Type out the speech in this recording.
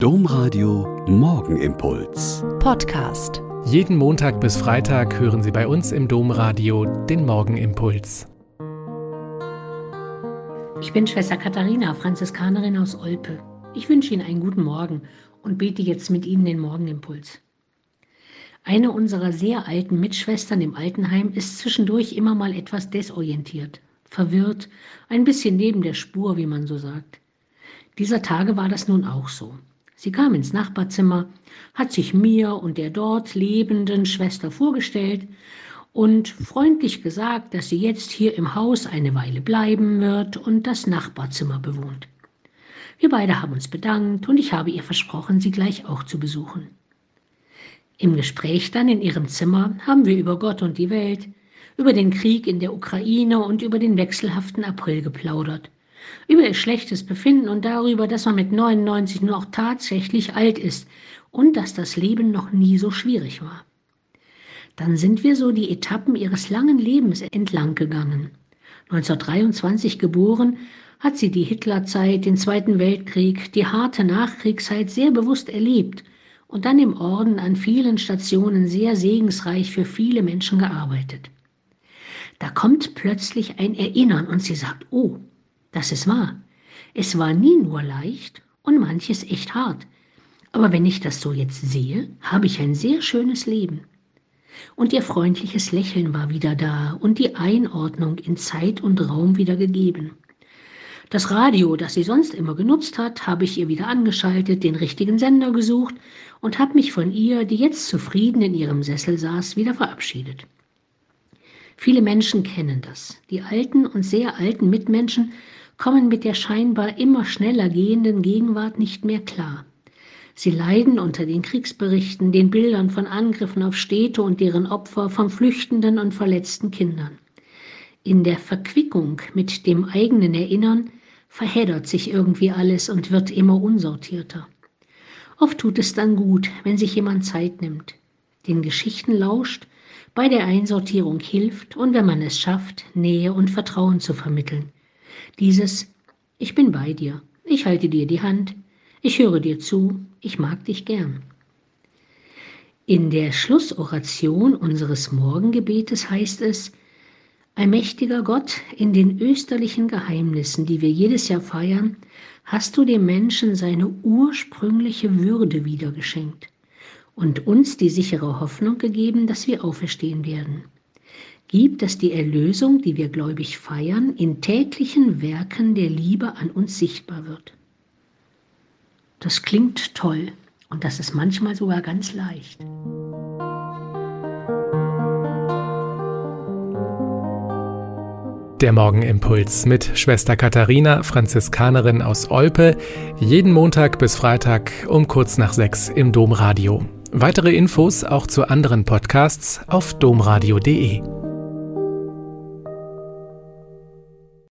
Domradio Morgenimpuls. Podcast. Jeden Montag bis Freitag hören Sie bei uns im Domradio den Morgenimpuls. Ich bin Schwester Katharina, Franziskanerin aus Olpe. Ich wünsche Ihnen einen guten Morgen und bete jetzt mit Ihnen den Morgenimpuls. Eine unserer sehr alten Mitschwestern im Altenheim ist zwischendurch immer mal etwas desorientiert, verwirrt, ein bisschen neben der Spur, wie man so sagt. Dieser Tage war das nun auch so. Sie kam ins Nachbarzimmer, hat sich mir und der dort lebenden Schwester vorgestellt und freundlich gesagt, dass sie jetzt hier im Haus eine Weile bleiben wird und das Nachbarzimmer bewohnt. Wir beide haben uns bedankt und ich habe ihr versprochen, sie gleich auch zu besuchen. Im Gespräch dann in ihrem Zimmer haben wir über Gott und die Welt, über den Krieg in der Ukraine und über den wechselhaften April geplaudert über ihr schlechtes Befinden und darüber, dass man mit 99 nur auch tatsächlich alt ist und dass das Leben noch nie so schwierig war. Dann sind wir so die Etappen ihres langen Lebens entlang gegangen. 1923 geboren, hat sie die Hitlerzeit, den Zweiten Weltkrieg, die harte Nachkriegszeit sehr bewusst erlebt und dann im Orden an vielen Stationen sehr segensreich für viele Menschen gearbeitet. Da kommt plötzlich ein Erinnern und sie sagt, oh, das ist wahr. Es war nie nur leicht und manches echt hart. Aber wenn ich das so jetzt sehe, habe ich ein sehr schönes Leben. Und ihr freundliches Lächeln war wieder da und die Einordnung in Zeit und Raum wieder gegeben. Das Radio, das sie sonst immer genutzt hat, habe ich ihr wieder angeschaltet, den richtigen Sender gesucht und habe mich von ihr, die jetzt zufrieden in ihrem Sessel saß, wieder verabschiedet. Viele Menschen kennen das. Die alten und sehr alten Mitmenschen kommen mit der scheinbar immer schneller gehenden Gegenwart nicht mehr klar. Sie leiden unter den Kriegsberichten, den Bildern von Angriffen auf Städte und deren Opfer, von flüchtenden und verletzten Kindern. In der Verquickung mit dem eigenen Erinnern verheddert sich irgendwie alles und wird immer unsortierter. Oft tut es dann gut, wenn sich jemand Zeit nimmt, den Geschichten lauscht, bei der Einsortierung hilft und wenn man es schafft, Nähe und Vertrauen zu vermitteln. Dieses Ich bin bei dir, ich halte dir die Hand, ich höre dir zu, ich mag dich gern. In der Schlussoration unseres Morgengebetes heißt es, Allmächtiger Gott, in den österlichen Geheimnissen, die wir jedes Jahr feiern, hast du dem Menschen seine ursprüngliche Würde wiedergeschenkt und uns die sichere Hoffnung gegeben, dass wir auferstehen werden gibt, dass die Erlösung, die wir gläubig feiern, in täglichen Werken der Liebe an uns sichtbar wird. Das klingt toll und das ist manchmal sogar ganz leicht. Der Morgenimpuls mit Schwester Katharina, Franziskanerin aus Olpe, jeden Montag bis Freitag um kurz nach sechs im Domradio. Weitere Infos auch zu anderen Podcasts auf domradio.de.